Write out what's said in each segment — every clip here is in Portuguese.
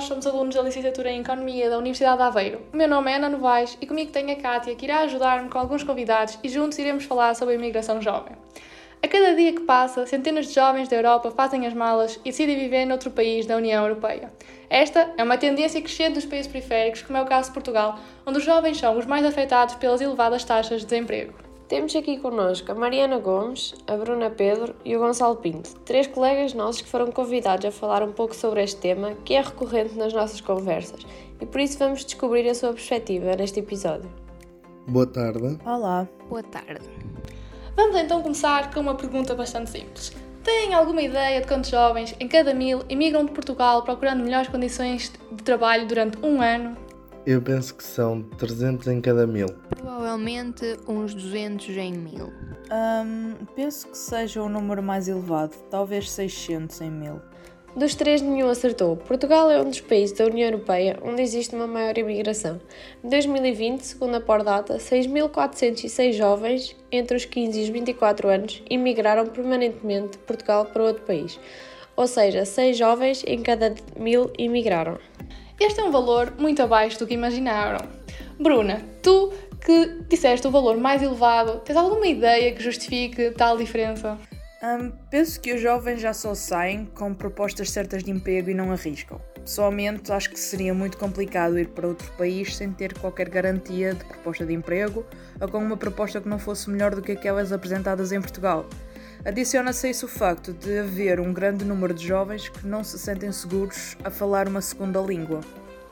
somos alunos da licenciatura em Economia da Universidade de Aveiro. O meu nome é Ana Novaes e comigo tenho a Kátia, que irá ajudar-me com alguns convidados e juntos iremos falar sobre a imigração jovem. A cada dia que passa, centenas de jovens da Europa fazem as malas e decidem viver noutro país da União Europeia. Esta é uma tendência crescente dos países periféricos, como é o caso de Portugal, onde os jovens são os mais afetados pelas elevadas taxas de desemprego. Temos aqui connosco a Mariana Gomes, a Bruna Pedro e o Gonçalo Pinto, três colegas nossos que foram convidados a falar um pouco sobre este tema que é recorrente nas nossas conversas e por isso vamos descobrir a sua perspectiva neste episódio. Boa tarde. Olá. Boa tarde. Vamos então começar com uma pergunta bastante simples. Têm alguma ideia de quantos jovens em cada mil emigram de Portugal procurando melhores condições de trabalho durante um ano? Eu penso que são 300 em cada mil. Provavelmente uns 200 em mil. Hum, penso que seja o número mais elevado, talvez 600 em mil. Dos três, nenhum acertou. Portugal é um dos países da União Europeia onde existe uma maior imigração. Em 2020, segundo a Pordata, 6.406 jovens entre os 15 e os 24 anos imigraram permanentemente de Portugal para outro país. Ou seja, 6 jovens em cada mil imigraram. Este é um valor muito abaixo do que imaginaram. Bruna, tu que disseste o valor mais elevado, tens alguma ideia que justifique tal diferença? Hum, penso que os jovens já só saem com propostas certas de emprego e não arriscam. Pessoalmente, acho que seria muito complicado ir para outro país sem ter qualquer garantia de proposta de emprego ou com uma proposta que não fosse melhor do que aquelas apresentadas em Portugal. Adiciona-se a isso o facto de haver um grande número de jovens que não se sentem seguros a falar uma segunda língua.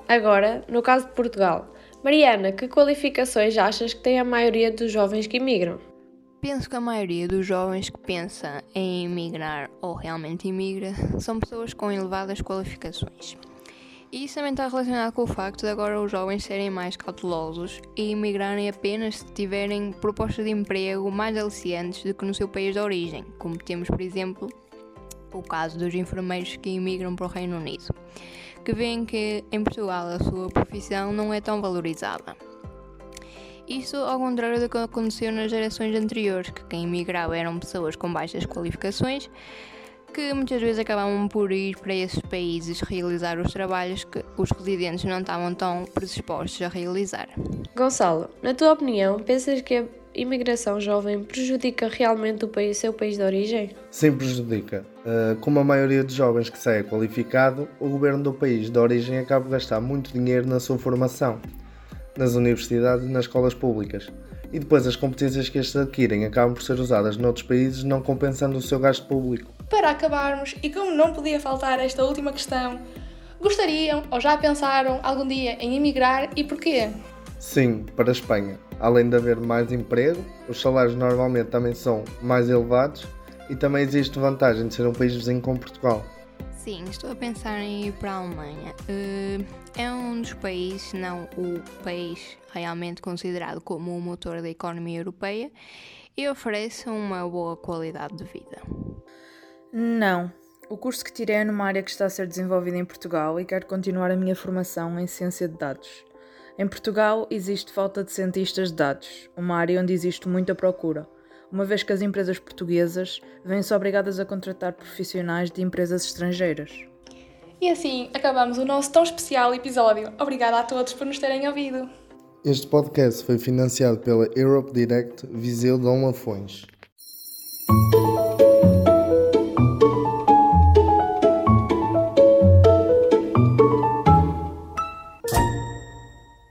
Agora, no caso de Portugal, Mariana, que qualificações achas que tem a maioria dos jovens que imigram? Penso que a maioria dos jovens que pensa em emigrar ou realmente imigra são pessoas com elevadas qualificações. Isso também está relacionado com o facto de agora os jovens serem mais cautelosos e imigrarem apenas se tiverem propostas de emprego mais aliciantes do que no seu país de origem, como temos, por exemplo, o caso dos enfermeiros que imigram para o Reino Unido, que veem que em Portugal a sua profissão não é tão valorizada. Isso ao contrário do que aconteceu nas gerações anteriores, que quem imigrava eram pessoas com baixas qualificações, que muitas vezes acabavam por ir para esses países realizar os trabalhos que os residentes não estavam tão predispostos a realizar. Gonçalo, na tua opinião, pensas que a imigração jovem prejudica realmente o país, seu país de origem? Sim, prejudica. Uh, como a maioria dos jovens que sai é qualificado, o governo do país de origem acaba de gastar muito dinheiro na sua formação, nas universidades e nas escolas públicas. E depois as competências que estes adquirem acabam por ser usadas noutros países, não compensando o seu gasto público. Para acabarmos, e como não podia faltar esta última questão, gostariam ou já pensaram algum dia em emigrar e porquê? Sim, para a Espanha. Além de haver mais emprego, os salários normalmente também são mais elevados e também existe vantagem de ser um país vizinho com Portugal. Sim, estou a pensar em ir para a Alemanha. Uh, é um dos países, se não o país realmente considerado como o motor da economia europeia e oferece uma boa qualidade de vida. Não. O curso que tirei é numa área que está a ser desenvolvida em Portugal e quero continuar a minha formação em ciência de dados. Em Portugal existe falta de cientistas de dados, uma área onde existe muita procura, uma vez que as empresas portuguesas vêm-se obrigadas a contratar profissionais de empresas estrangeiras. E assim acabamos o nosso tão especial episódio. Obrigada a todos por nos terem ouvido. Este podcast foi financiado pela Europe Direct Viseu Dom Lafões.